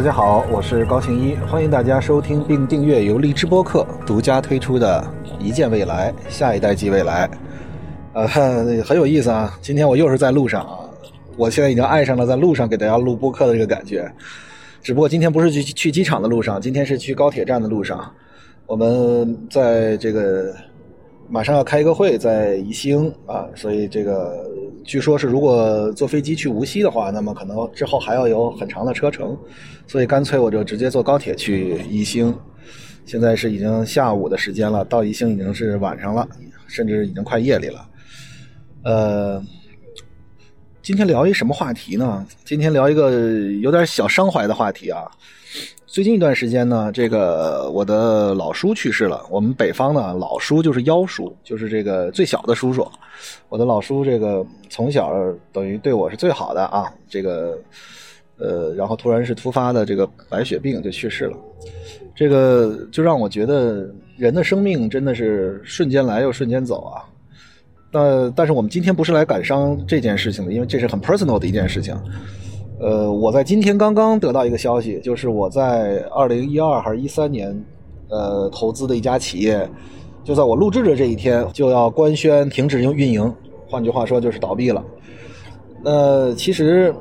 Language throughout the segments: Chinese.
大家好，我是高行一，欢迎大家收听并订阅由荔枝播客独家推出的《一见未来，下一代即未来》。呃，很有意思啊！今天我又是在路上啊，我现在已经爱上了在路上给大家录播客的这个感觉。只不过今天不是去去机场的路上，今天是去高铁站的路上。我们在这个马上要开一个会，在宜兴啊，所以这个据说是如果坐飞机去无锡的话，那么可能之后还要有很长的车程，所以干脆我就直接坐高铁去宜兴。现在是已经下午的时间了，到宜兴已经是晚上了，甚至已经快夜里了。呃，今天聊一什么话题呢？今天聊一个有点小伤怀的话题啊。最近一段时间呢，这个我的老叔去世了。我们北方呢，老叔就是幺叔，就是这个最小的叔叔。我的老叔这个从小等于对我是最好的啊。这个呃，然后突然是突发的这个白血病就去世了。这个就让我觉得人的生命真的是瞬间来又瞬间走啊。那但是我们今天不是来感伤这件事情的，因为这是很 personal 的一件事情。呃，我在今天刚刚得到一个消息，就是我在二零一二还是一三年，呃，投资的一家企业，就在我录制的这一天就要官宣停止运运营，换句话说就是倒闭了。那其实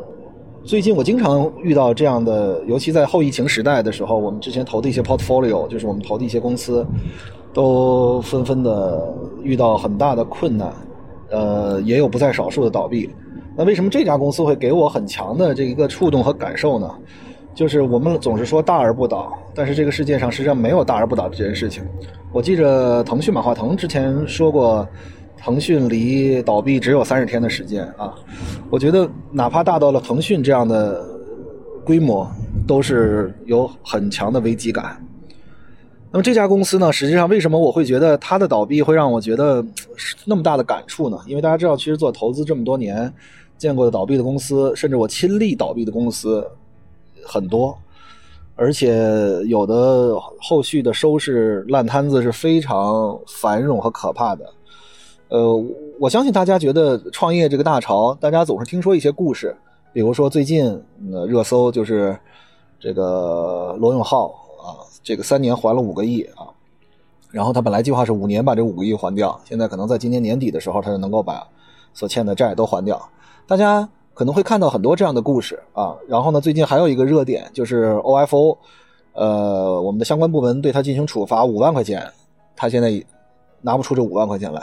最近我经常遇到这样的，尤其在后疫情时代的时候，我们之前投的一些 portfolio，就是我们投的一些公司。都纷纷的遇到很大的困难，呃，也有不在少数的倒闭。那为什么这家公司会给我很强的这一个触动和感受呢？就是我们总是说大而不倒，但是这个世界上实际上没有大而不倒这件事情。我记着腾讯马化腾之前说过，腾讯离倒闭只有三十天的时间啊。我觉得哪怕大到了腾讯这样的规模，都是有很强的危机感。那么这家公司呢，实际上为什么我会觉得它的倒闭会让我觉得那么大的感触呢？因为大家知道，其实做投资这么多年，见过的倒闭的公司，甚至我亲历倒闭的公司很多，而且有的后续的收拾烂摊子是非常繁荣和可怕的。呃，我相信大家觉得创业这个大潮，大家总是听说一些故事，比如说最近呃热搜就是这个罗永浩。啊这个三年还了五个亿啊，然后他本来计划是五年把这五个亿还掉，现在可能在今年年底的时候，他就能够把所欠的债都还掉。大家可能会看到很多这样的故事啊。然后呢，最近还有一个热点就是 OFO，呃，我们的相关部门对他进行处罚五万块钱，他现在拿不出这五万块钱来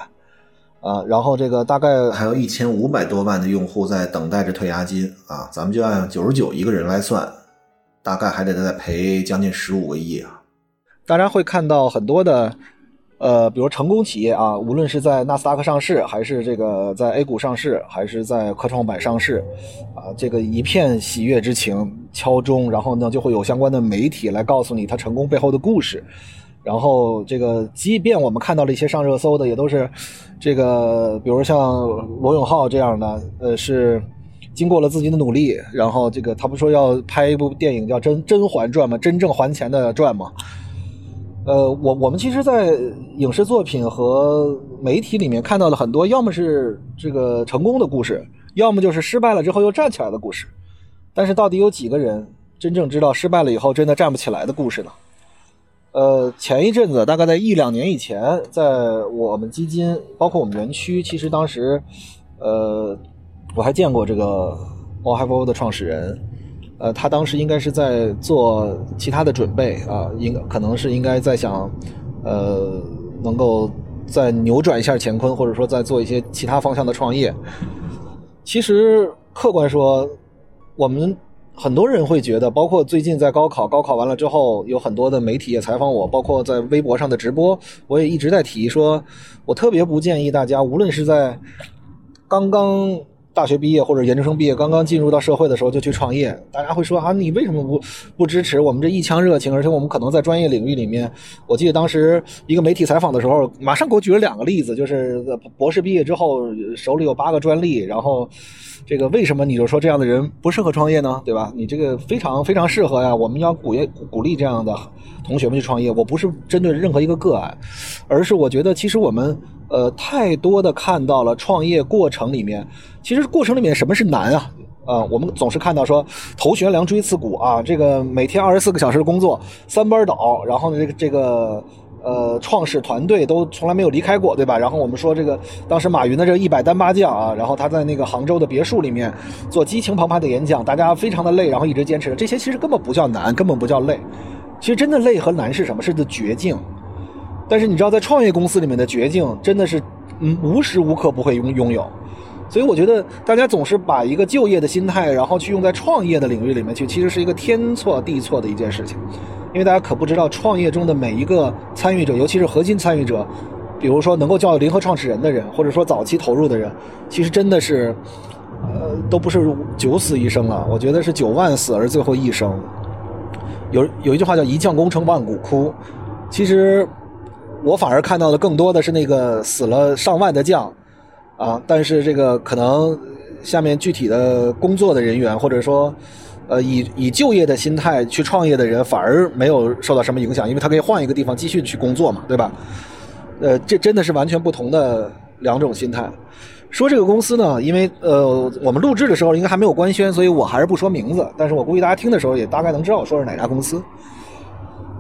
啊。然后这个大概还有一千五百多万的用户在等待着退押金啊，咱们就按九十九一个人来算。大概还得再赔将近十五个亿啊！大家会看到很多的，呃，比如成功企业啊，无论是在纳斯达克上市，还是这个在 A 股上市，还是在科创板上市，啊，这个一片喜悦之情敲钟，然后呢，就会有相关的媒体来告诉你它成功背后的故事。然后这个，即便我们看到了一些上热搜的，也都是这个，比如像罗永浩这样的，呃，是。经过了自己的努力，然后这个他不说要拍一部电影叫《甄甄嬛传》吗？真正还钱的传吗？呃，我我们其实，在影视作品和媒体里面看到了很多，要么是这个成功的故事，要么就是失败了之后又站起来的故事。但是，到底有几个人真正知道失败了以后真的站不起来的故事呢？呃，前一阵子，大概在一两年以前，在我们基金，包括我们园区，其实当时，呃。我还见过这个 OFO 的创始人，呃，他当时应该是在做其他的准备啊，应可能是应该在想，呃，能够再扭转一下乾坤，或者说再做一些其他方向的创业。其实客观说，我们很多人会觉得，包括最近在高考，高考完了之后，有很多的媒体也采访我，包括在微博上的直播，我也一直在提，说我特别不建议大家，无论是在刚刚。大学毕业或者研究生毕业，刚刚进入到社会的时候就去创业，大家会说啊，你为什么不不支持我们这一腔热情？而且我们可能在专业领域里面，我记得当时一个媒体采访的时候，马上给我举了两个例子，就是博士毕业之后手里有八个专利，然后这个为什么你就说这样的人不适合创业呢？对吧？你这个非常非常适合呀，我们要鼓励鼓励这样的同学们去创业。我不是针对任何一个个案，而是我觉得其实我们。呃，太多的看到了创业过程里面，其实过程里面什么是难啊？啊，我们总是看到说头悬梁锥刺股啊，这个每天二十四个小时的工作，三班倒，然后呢，这个这个呃创始团队都从来没有离开过，对吧？然后我们说这个当时马云的这一百单八将啊，然后他在那个杭州的别墅里面做激情澎湃的演讲，大家非常的累，然后一直坚持，这些其实根本不叫难，根本不叫累，其实真的累和难是什么？是的绝境。但是你知道，在创业公司里面的绝境真的是，嗯，无时无刻不会拥拥有。所以我觉得大家总是把一个就业的心态，然后去用在创业的领域里面去，其实是一个天错地错的一件事情。因为大家可不知道，创业中的每一个参与者，尤其是核心参与者，比如说能够叫联合创始人的人，或者说早期投入的人，其实真的是，呃，都不是九死一生了。我觉得是九万死而最后一生。有有一句话叫“一将功成万骨枯”，其实。我反而看到的更多的是那个死了上万的将，啊，但是这个可能下面具体的工作的人员，或者说，呃，以以就业的心态去创业的人，反而没有受到什么影响，因为他可以换一个地方继续去工作嘛，对吧？呃，这真的是完全不同的两种心态。说这个公司呢，因为呃，我们录制的时候应该还没有官宣，所以我还是不说名字，但是我估计大家听的时候也大概能知道我说是哪家公司。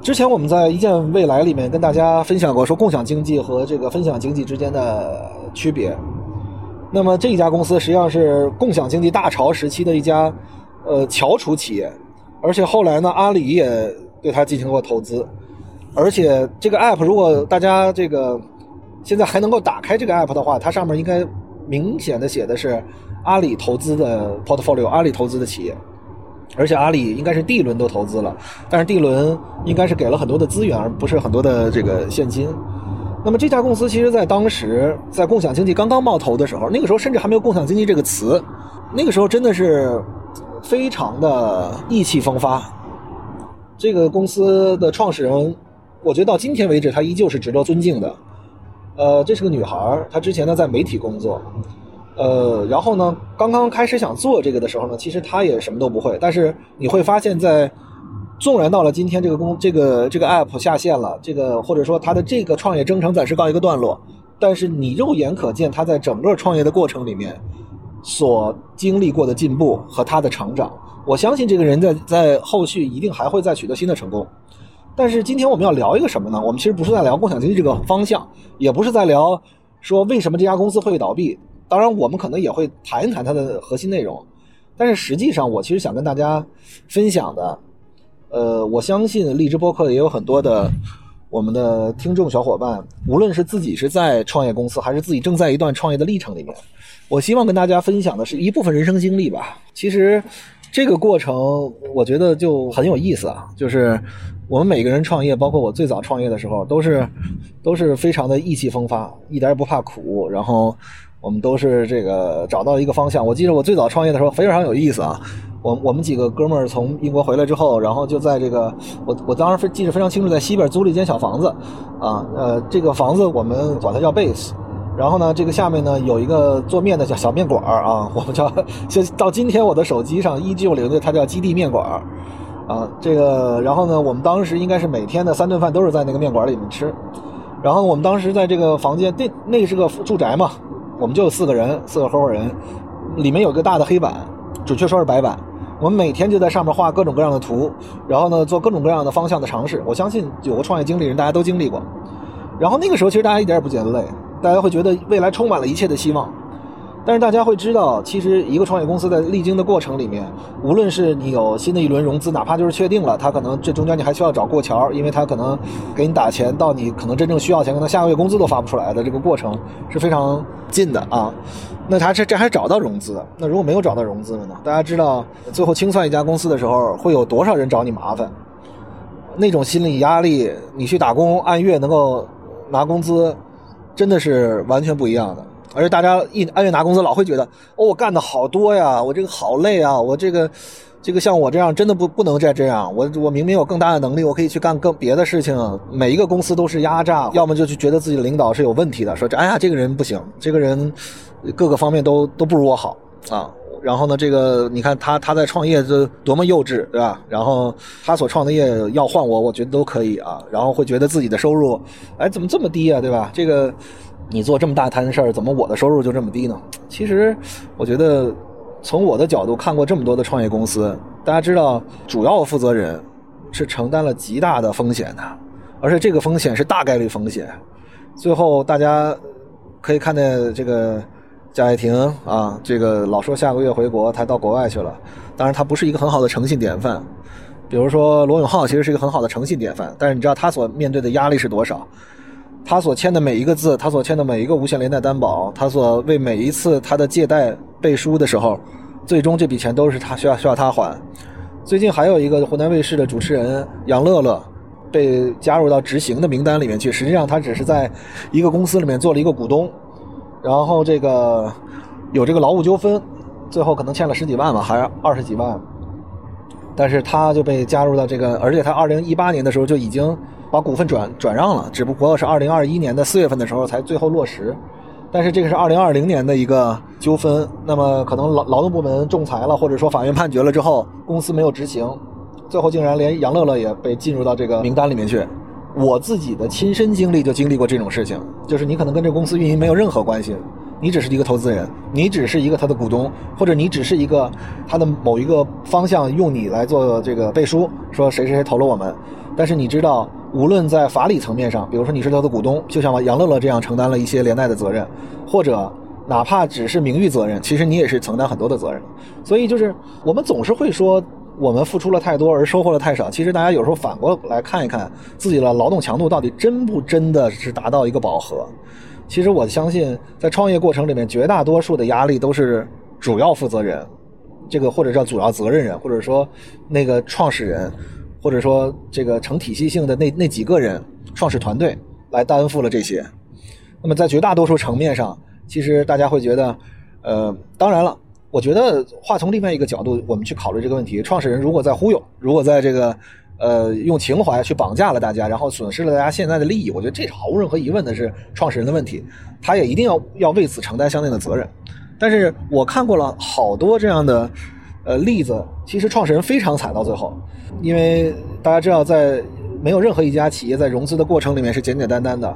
之前我们在一见未来里面跟大家分享过，说共享经济和这个分享经济之间的区别。那么这一家公司实际上是共享经济大潮时期的一家呃翘楚企业，而且后来呢，阿里也对它进行过投资。而且这个 app 如果大家这个现在还能够打开这个 app 的话，它上面应该明显的写的是阿里投资的 portfolio，阿里投资的企业。而且阿里应该是第一轮都投资了，但是第一轮应该是给了很多的资源，而不是很多的这个现金。那么这家公司其实在当时在共享经济刚刚冒头的时候，那个时候甚至还没有共享经济这个词，那个时候真的是非常的意气风发。这个公司的创始人，我觉得到今天为止，他依旧是值得尊敬的。呃，这是个女孩，她之前呢在媒体工作。呃，然后呢，刚刚开始想做这个的时候呢，其实他也什么都不会。但是你会发现，在纵然到了今天，这个公这个这个 app 下线了，这个或者说他的这个创业征程暂时告一个段落，但是你肉眼可见他在整个创业的过程里面所经历过的进步和他的成长。我相信这个人在在后续一定还会再取得新的成功。但是今天我们要聊一个什么呢？我们其实不是在聊共享经济这个方向，也不是在聊说为什么这家公司会倒闭。当然，我们可能也会谈一谈它的核心内容，但是实际上，我其实想跟大家分享的，呃，我相信荔枝播客也有很多的我们的听众小伙伴，无论是自己是在创业公司，还是自己正在一段创业的历程里面，我希望跟大家分享的是一部分人生经历吧。其实这个过程，我觉得就很有意思啊，就是我们每个人创业，包括我最早创业的时候，都是都是非常的意气风发，一点也不怕苦，然后。我们都是这个找到一个方向。我记得我最早创业的时候非常有意思啊。我我们几个哥们儿从英国回来之后，然后就在这个我我当时记得非常清楚，在西边租了一间小房子啊。呃，这个房子我们管它叫 base。然后呢，这个下面呢有一个做面的小小面馆儿啊，我们叫就到今天我的手机上依旧留着它叫基地面馆儿啊。这个然后呢，我们当时应该是每天的三顿饭都是在那个面馆里面吃。然后我们当时在这个房间，那那是个住宅嘛。我们就有四个人，四个合伙人，里面有个大的黑板，准确说是白板。我们每天就在上面画各种各样的图，然后呢做各种各样的方向的尝试。我相信有个创业经历人，大家都经历过。然后那个时候其实大家一点也不觉得累，大家会觉得未来充满了一切的希望。但是大家会知道，其实一个创业公司在历经的过程里面，无论是你有新的一轮融资，哪怕就是确定了，他可能这中间你还需要找过桥，因为他可能给你打钱，到你可能真正需要钱，可能下个月工资都发不出来的这个过程是非常近的啊。那他这这还找到融资，那如果没有找到融资了呢？大家知道最后清算一家公司的时候，会有多少人找你麻烦？那种心理压力，你去打工按月能够拿工资，真的是完全不一样的。而且大家一按月拿工资，老会觉得哦，我干的好多呀，我这个好累啊，我这个，这个像我这样真的不不能再这样。我我明明有更大的能力，我可以去干更别的事情。每一个公司都是压榨，要么就去觉得自己的领导是有问题的，说这哎呀这个人不行，这个人各个方面都都不如我好啊。然后呢，这个你看他他在创业这多么幼稚，对吧？然后他所创的业要换我，我觉得都可以啊。然后会觉得自己的收入，哎怎么这么低啊，对吧？这个。你做这么大摊事儿，怎么我的收入就这么低呢？其实，我觉得从我的角度看过这么多的创业公司，大家知道，主要负责人是承担了极大的风险的，而且这个风险是大概率风险。最后大家可以看见这个贾跃亭啊，这个老说下个月回国，他到国外去了。当然，他不是一个很好的诚信典范。比如说罗永浩，其实是一个很好的诚信典范，但是你知道他所面对的压力是多少？他所签的每一个字，他所签的每一个无限连带担保，他所为每一次他的借贷背书的时候，最终这笔钱都是他需要需要他还。最近还有一个湖南卫视的主持人杨乐乐被加入到执行的名单里面去，实际上他只是在一个公司里面做了一个股东，然后这个有这个劳务纠纷，最后可能欠了十几万吧，还是二十几万。但是他就被加入到这个，而且他二零一八年的时候就已经把股份转转让了，只不过是二零二一年的四月份的时候才最后落实。但是这个是二零二零年的一个纠纷，那么可能劳劳动部门仲裁了，或者说法院判决了之后，公司没有执行，最后竟然连杨乐乐也被进入到这个名单里面去。我自己的亲身经历就经历过这种事情，就是你可能跟这个公司运营没有任何关系。你只是一个投资人，你只是一个他的股东，或者你只是一个他的某一个方向用你来做这个背书，说谁谁谁投了我们。但是你知道，无论在法理层面上，比如说你是他的股东，就像杨乐乐这样承担了一些连带的责任，或者哪怕只是名誉责任，其实你也是承担很多的责任。所以就是我们总是会说我们付出了太多而收获了太少。其实大家有时候反过来看一看自己的劳动强度到底真不真的是达到一个饱和。其实我相信，在创业过程里面，绝大多数的压力都是主要负责人，这个或者叫主要责任人，或者说那个创始人，或者说这个成体系性的那那几个人，创始团队来担负了这些。那么在绝大多数层面上，其实大家会觉得，呃，当然了，我觉得话从另外一个角度，我们去考虑这个问题：创始人如果在忽悠，如果在这个。呃，用情怀去绑架了大家，然后损失了大家现在的利益，我觉得这是毫无任何疑问的，是创始人的问题，他也一定要要为此承担相应的责任。但是我看过了好多这样的呃例子，其实创始人非常惨到最后，因为大家知道，在没有任何一家企业在融资的过程里面是简简单单的。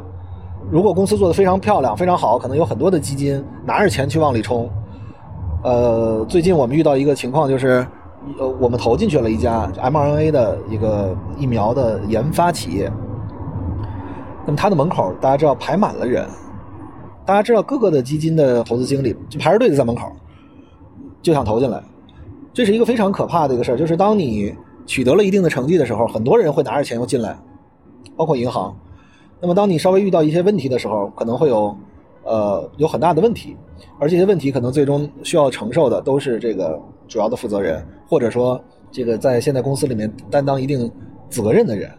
如果公司做的非常漂亮、非常好，可能有很多的基金拿着钱去往里冲。呃，最近我们遇到一个情况就是。呃，我们投进去了一家 mRNA 的一个疫苗的研发企业。那么它的门口，大家知道排满了人，大家知道各个的基金的投资经理就排着队的在门口，就想投进来。这是一个非常可怕的一个事儿，就是当你取得了一定的成绩的时候，很多人会拿着钱又进来，包括银行。那么当你稍微遇到一些问题的时候，可能会有呃有很大的问题，而这些问题可能最终需要承受的都是这个。主要的负责人，或者说这个在现在公司里面担当一定责任的人，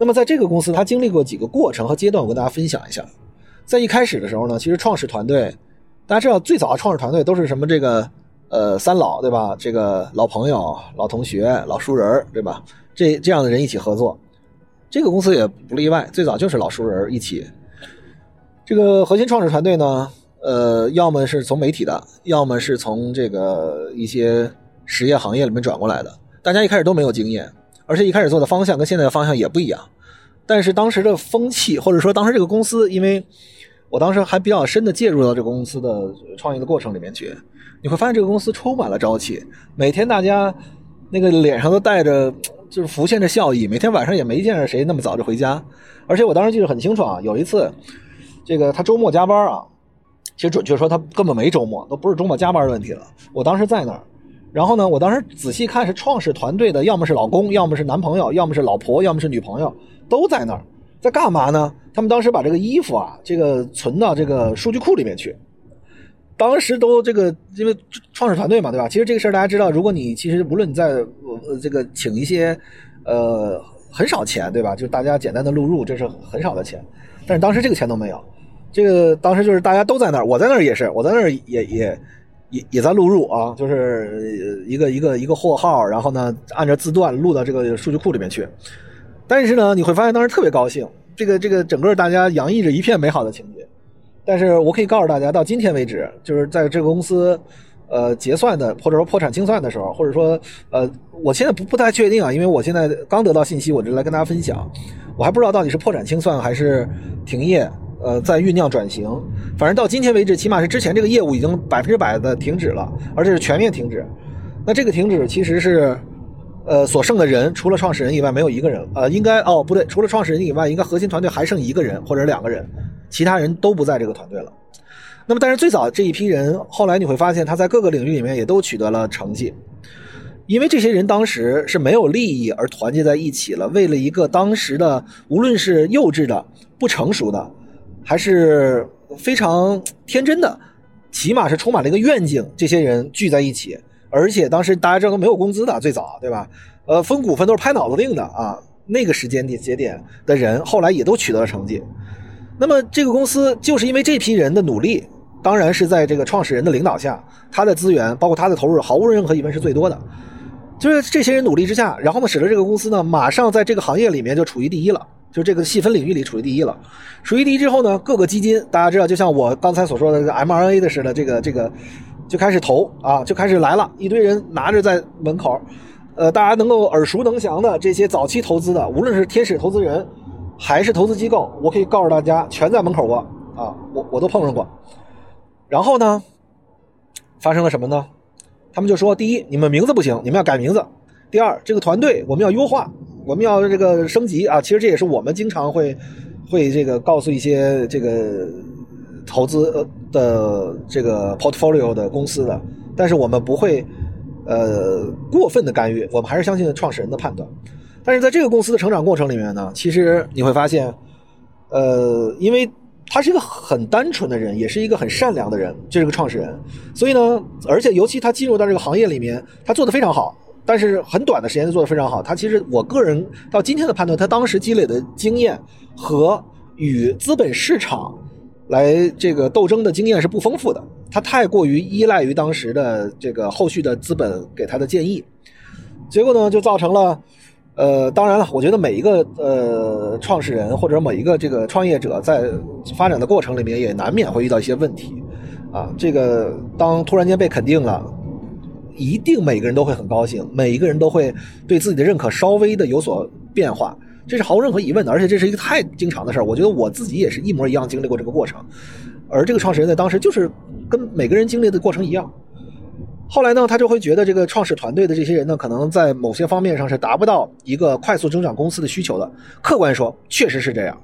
那么在这个公司，他经历过几个过程和阶段，我跟大家分享一下。在一开始的时候呢，其实创始团队，大家知道最早的创始团队都是什么？这个呃三老对吧？这个老朋友、老同学、老熟人对吧？这这样的人一起合作，这个公司也不例外，最早就是老熟人一起。这个核心创始团队呢？呃，要么是从媒体的，要么是从这个一些实业行业里面转过来的。大家一开始都没有经验，而且一开始做的方向跟现在的方向也不一样。但是当时的风气，或者说当时这个公司，因为我当时还比较深的介入到这个公司的创业的过程里面去，你会发现这个公司充满了朝气，每天大家那个脸上都带着就是浮现着笑意，每天晚上也没见着谁那么早就回家。而且我当时记得很清楚啊，有一次这个他周末加班啊。其实准确说，他根本没周末，都不是周末加班的问题了。我当时在那儿，然后呢，我当时仔细看，是创始团队的，要么是老公，要么是男朋友，要么是老婆，要么是女朋友，都在那儿，在干嘛呢？他们当时把这个衣服啊，这个存到这个数据库里面去。当时都这个，因为创始团队嘛，对吧？其实这个事儿大家知道，如果你其实无论你在呃这个请一些呃很少钱，对吧？就大家简单的录入，这是很少的钱，但是当时这个钱都没有。这个当时就是大家都在那儿，我在那儿也是，我在那儿也也也也在录入啊，就是一个一个一个货号，然后呢按照字段录到这个数据库里面去。但是呢，你会发现当时特别高兴，这个这个整个大家洋溢着一片美好的情节。但是我可以告诉大家，到今天为止，就是在这个公司呃结算的或者说破产清算的时候，或者说呃我现在不不太确定啊，因为我现在刚得到信息，我就来跟大家分享，我还不知道到底是破产清算还是停业。呃，在酝酿转型，反正到今天为止，起码是之前这个业务已经百分之百的停止了，而且是全面停止。那这个停止其实是，呃，所剩的人除了创始人以外没有一个人，呃，应该哦不对，除了创始人以外，应该核心团队还剩一个人或者两个人，其他人都不在这个团队了。那么，但是最早这一批人，后来你会发现他在各个领域里面也都取得了成绩，因为这些人当时是没有利益而团结在一起了，为了一个当时的无论是幼稚的、不成熟的，还是非常天真的，起码是充满了一个愿景，这些人聚在一起，而且当时大家知道都没有工资的，最早对吧？呃，分股份都是拍脑子定的啊，那个时间点节点的人，后来也都取得了成绩。那么这个公司就是因为这批人的努力，当然是在这个创始人的领导下，他的资源包括他的投入，毫无任何疑问是最多的。就是这些人努力之下，然后呢，使得这个公司呢，马上在这个行业里面就处于第一了，就这个细分领域里处于第一了。处于第一之后呢，各个基金大家知道，就像我刚才所说的这个 mRNA 的似的，这个这个就开始投啊，就开始来了，一堆人拿着在门口，呃，大家能够耳熟能详的这些早期投资的，无论是天使投资人。还是投资机构，我可以告诉大家，全在门口过啊，我我都碰上过。然后呢，发生了什么呢？他们就说：第一，你们名字不行，你们要改名字；第二，这个团队我们要优化，我们要这个升级啊。其实这也是我们经常会会这个告诉一些这个投资的这个 portfolio 的公司的，但是我们不会呃过分的干预，我们还是相信创始人的判断。但是在这个公司的成长过程里面呢，其实你会发现，呃，因为他是一个很单纯的人，也是一个很善良的人，这是个创始人，所以呢，而且尤其他进入到这个行业里面，他做的非常好，但是很短的时间就做的非常好。他其实我个人到今天的判断，他当时积累的经验和与资本市场来这个斗争的经验是不丰富的，他太过于依赖于当时的这个后续的资本给他的建议，结果呢，就造成了。呃，当然了，我觉得每一个呃创始人或者每一个这个创业者在发展的过程里面，也难免会遇到一些问题，啊，这个当突然间被肯定了，一定每个人都会很高兴，每一个人都会对自己的认可稍微的有所变化，这是毫无任何疑问的，而且这是一个太经常的事儿。我觉得我自己也是一模一样经历过这个过程，而这个创始人在当时就是跟每个人经历的过程一样。后来呢，他就会觉得这个创始团队的这些人呢，可能在某些方面上是达不到一个快速增长公司的需求的。客观说，确实是这样。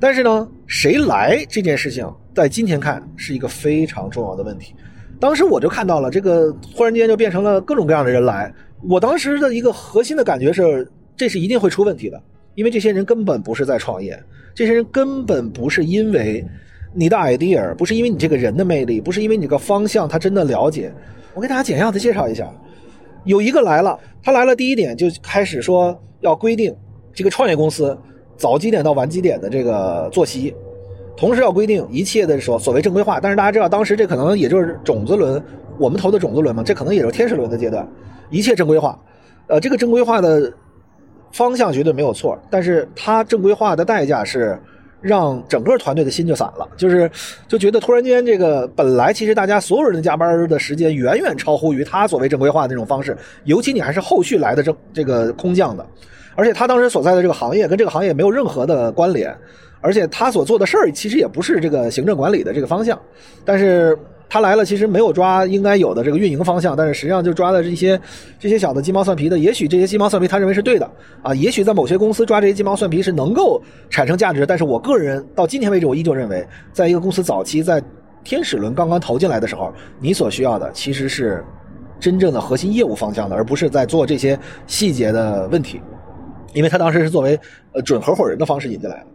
但是呢，谁来这件事情，在今天看是一个非常重要的问题。当时我就看到了这个，忽然间就变成了各种各样的人来。我当时的一个核心的感觉是，这是一定会出问题的，因为这些人根本不是在创业，这些人根本不是因为你的 idea，不是因为你这个人的魅力，不是因为你这个方向他真的了解。我给大家简要的介绍一下，有一个来了，他来了，第一点就开始说要规定这个创业公司早几点到晚几点的这个作息，同时要规定一切的所所谓正规化。但是大家知道，当时这可能也就是种子轮，我们投的种子轮嘛，这可能也就是天使轮的阶段，一切正规化。呃，这个正规化的方向绝对没有错，但是它正规化的代价是。让整个团队的心就散了，就是就觉得突然间这个本来其实大家所有人的加班的时间远远超乎于他所谓正规化那种方式，尤其你还是后续来的这这个空降的，而且他当时所在的这个行业跟这个行业没有任何的关联，而且他所做的事儿其实也不是这个行政管理的这个方向，但是。他来了，其实没有抓应该有的这个运营方向，但是实际上就抓的这些这些小的鸡毛蒜皮的。也许这些鸡毛蒜皮他认为是对的啊，也许在某些公司抓这些鸡毛蒜皮是能够产生价值。但是我个人到今天为止，我依旧认为，在一个公司早期在天使轮刚刚投进来的时候，你所需要的其实是真正的核心业务方向的，而不是在做这些细节的问题。因为他当时是作为呃准合伙人的方式引进来的。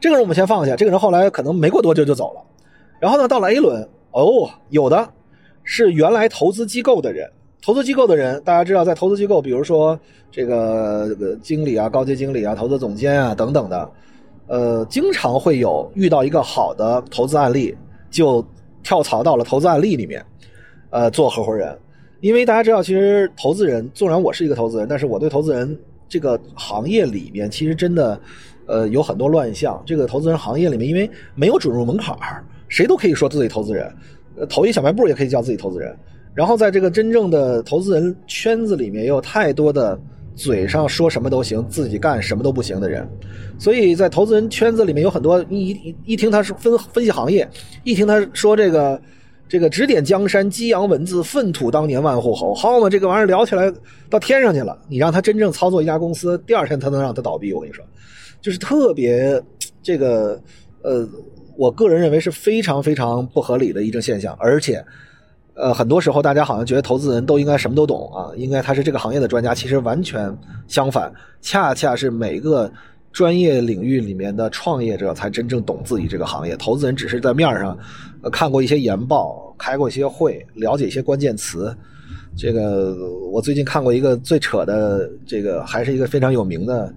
这个人我们先放下，这个人后来可能没过多久就走了。然后呢，到了 A 轮。哦，有的是原来投资机构的人，投资机构的人，大家知道，在投资机构，比如说这个经理啊、高级经理啊、投资总监啊等等的，呃，经常会有遇到一个好的投资案例，就跳槽到了投资案例里面，呃，做合伙人。因为大家知道，其实投资人，纵然我是一个投资人，但是我对投资人这个行业里面，其实真的，呃，有很多乱象。这个投资人行业里面，因为没有准入门槛儿。谁都可以说自己投资人，投一小卖部也可以叫自己投资人。然后在这个真正的投资人圈子里面，也有太多的嘴上说什么都行，自己干什么都不行的人。所以在投资人圈子里面有很多，一一一听他是分分析行业，一听他说这个这个指点江山，激扬文字，粪土当年万户侯，好嘛，这个玩意儿聊起来到天上去了。你让他真正操作一家公司，第二天他能让他倒闭，我跟你说，就是特别这个呃，我个人认为是非常非常不合理的一种现象，而且。呃，很多时候大家好像觉得投资人都应该什么都懂啊，应该他是这个行业的专家，其实完全相反，恰恰是每个专业领域里面的创业者才真正懂自己这个行业，投资人只是在面上看过一些研报，开过一些会，了解一些关键词。这个我最近看过一个最扯的，这个还是一个非常有名的，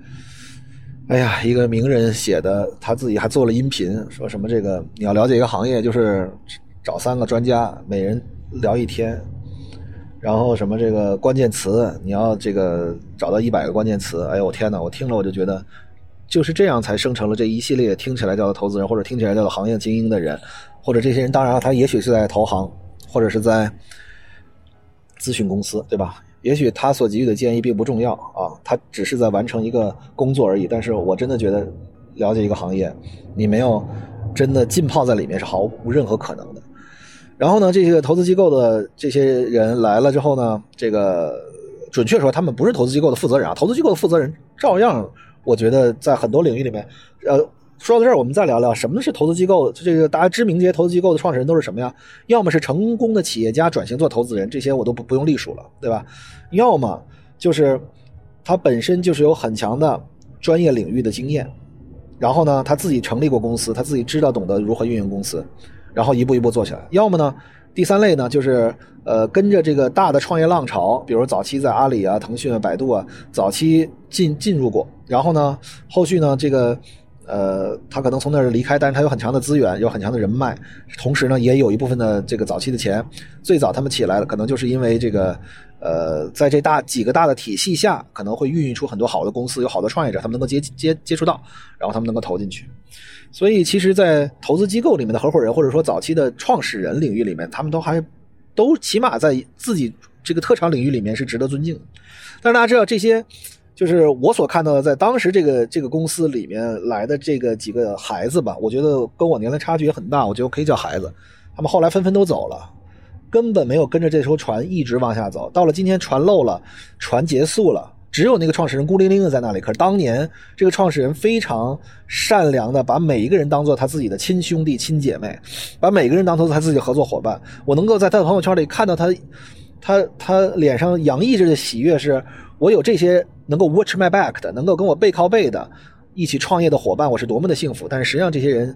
哎呀，一个名人写的，他自己还做了音频，说什么这个你要了解一个行业，就是找三个专家，每人。聊一天，然后什么这个关键词，你要这个找到一百个关键词，哎呦我天哪！我听了我就觉得，就是这样才生成了这一系列听起来叫做投资人，或者听起来叫做行业精英的人，或者这些人，当然了，他也许是在投行，或者是在咨询公司，对吧？也许他所给予的建议并不重要啊，他只是在完成一个工作而已。但是我真的觉得，了解一个行业，你没有真的浸泡在里面是毫无任何可能的。然后呢，这些投资机构的这些人来了之后呢，这个准确说，他们不是投资机构的负责人啊。投资机构的负责人照样，我觉得在很多领域里面，呃，说到这儿，我们再聊聊什么是投资机构。这个大家知名这些投资机构的创始人都是什么呀？要么是成功的企业家转型做投资人，这些我都不不用隶属了，对吧？要么就是他本身就是有很强的专业领域的经验，然后呢，他自己成立过公司，他自己知道懂得如何运营公司。然后一步一步做起来。要么呢，第三类呢，就是呃跟着这个大的创业浪潮，比如早期在阿里啊、腾讯啊、百度啊，早期进进入过。然后呢，后续呢，这个呃他可能从那儿离开，但是他有很强的资源，有很强的人脉，同时呢，也有一部分的这个早期的钱。最早他们起来了，可能就是因为这个呃在这大几个大的体系下，可能会孕育出很多好的公司，有好的创业者，他们能够接接接触到，然后他们能够投进去。所以，其实，在投资机构里面的合伙人，或者说早期的创始人领域里面，他们都还都起码在自己这个特长领域里面是值得尊敬。但是大家知道，这些就是我所看到的，在当时这个这个公司里面来的这个几个孩子吧，我觉得跟我年龄差距也很大，我觉得可以叫孩子。他们后来纷纷都走了，根本没有跟着这艘船一直往下走。到了今天，船漏了，船结束了。只有那个创始人孤零零的在那里。可是当年这个创始人非常善良的，把每一个人当做他自己的亲兄弟、亲姐妹，把每个人当做他自己的合作伙伴。我能够在他的朋友圈里看到他，他他脸上洋溢着的喜悦，是我有这些能够 watch my back 的，能够跟我背靠背的一起创业的伙伴，我是多么的幸福。但是实际上这些人。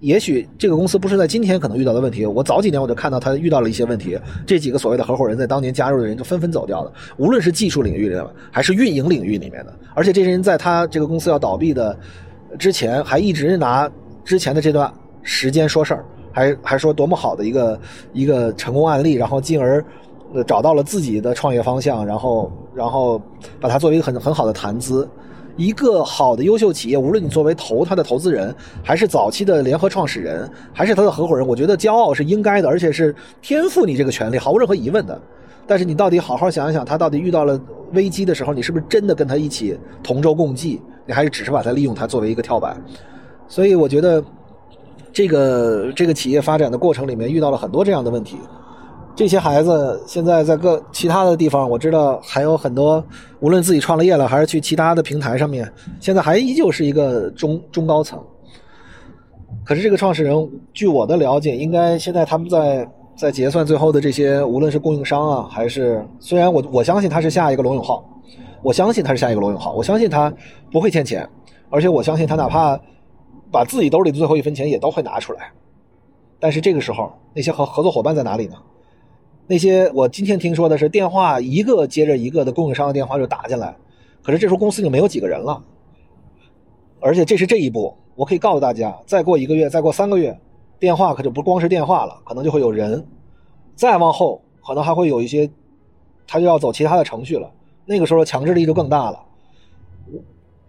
也许这个公司不是在今天可能遇到的问题，我早几年我就看到他遇到了一些问题。这几个所谓的合伙人在当年加入的人就纷纷走掉了，无论是技术领域里的还是运营领域里面的。而且这些人在他这个公司要倒闭的之前，还一直拿之前的这段时间说事儿，还还说多么好的一个一个成功案例，然后进而找到了自己的创业方向，然后然后把它作为一个很很好的谈资。一个好的优秀企业，无论你作为投他的投资人，还是早期的联合创始人，还是他的合伙人，我觉得骄傲是应该的，而且是天赋你这个权利，毫无任何疑问的。但是你到底好好想一想，他到底遇到了危机的时候，你是不是真的跟他一起同舟共济？你还是只是把他利用他作为一个跳板？所以我觉得，这个这个企业发展的过程里面遇到了很多这样的问题。这些孩子现在在各其他的地方，我知道还有很多，无论自己创了业了，还是去其他的平台上面，现在还依旧是一个中中高层。可是这个创始人，据我的了解，应该现在他们在在结算最后的这些，无论是供应商啊，还是虽然我我相信他是下一个罗永浩，我相信他是下一个罗永浩，我相信他不会欠钱，而且我相信他哪怕把自己兜里的最后一分钱也都会拿出来。但是这个时候，那些合合作伙伴在哪里呢？那些我今天听说的是电话一个接着一个的供应商的电话就打进来，可是这时候公司已经没有几个人了，而且这是这一步，我可以告诉大家，再过一个月，再过三个月，电话可就不光是电话了，可能就会有人，再往后可能还会有一些，他就要走其他的程序了，那个时候强制力就更大了。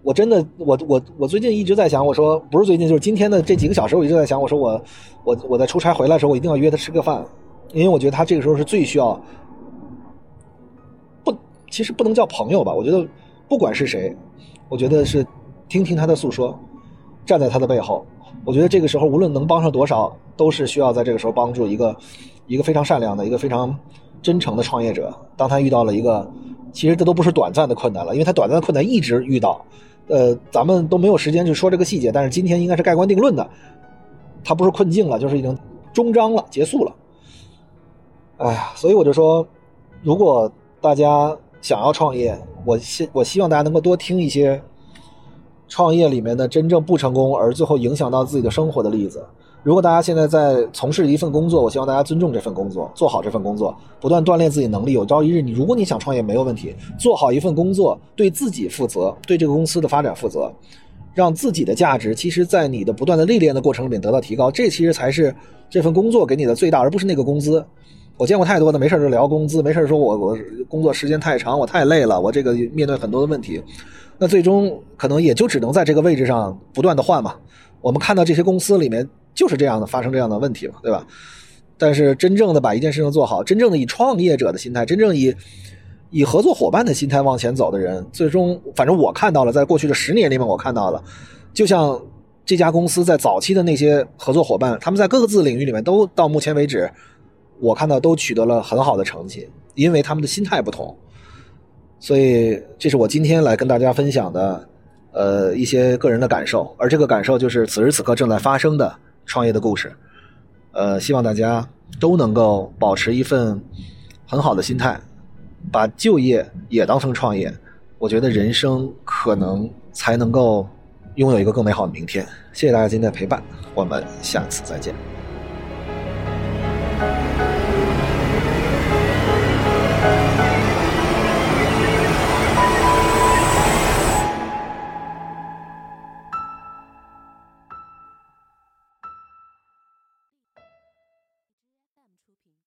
我真的我我我最近一直在想，我说不是最近就是今天的这几个小时，我一直在想，我说我我我在出差回来的时候，我一定要约他吃个饭。因为我觉得他这个时候是最需要，不其实不能叫朋友吧，我觉得不管是谁，我觉得是听听他的诉说，站在他的背后，我觉得这个时候无论能帮上多少，都是需要在这个时候帮助一个一个非常善良的一个非常真诚的创业者。当他遇到了一个，其实这都不是短暂的困难了，因为他短暂的困难一直遇到，呃，咱们都没有时间去说这个细节，但是今天应该是盖棺定论的，他不是困境了，就是已经终章了，结束了。哎呀，所以我就说，如果大家。想要创业，我希我希望大家能够多听一些创业里面的真正不成功而最后影响到自己的生活的例子。如果大家现在在从事一份工作，我希望大家尊重这份工作，做好这份工作，不断锻炼自己能力。有朝一日，你如果你想创业，没有问题，做好一份工作，对自己负责，对这个公司的发展负责，让自己的价值，其实在你的不断的历练的过程里面得到提高。这其实才是这份工作给你的最大，而不是那个工资。我见过太多的，没事就聊工资，没事说我我工作时间太长，我太累了，我这个面对很多的问题，那最终可能也就只能在这个位置上不断的换嘛。我们看到这些公司里面就是这样的，发生这样的问题嘛，对吧？但是真正的把一件事情做好，真正的以创业者的心态，真正以以合作伙伴的心态往前走的人，最终反正我看到了，在过去的十年里面，我看到了，就像这家公司在早期的那些合作伙伴，他们在各个自领域里面都到目前为止。我看到都取得了很好的成绩，因为他们的心态不同，所以这是我今天来跟大家分享的，呃，一些个人的感受。而这个感受就是此时此刻正在发生的创业的故事。呃，希望大家都能够保持一份很好的心态，把就业也当成创业。我觉得人生可能才能够拥有一个更美好的明天。谢谢大家今天的陪伴，我们下次再见。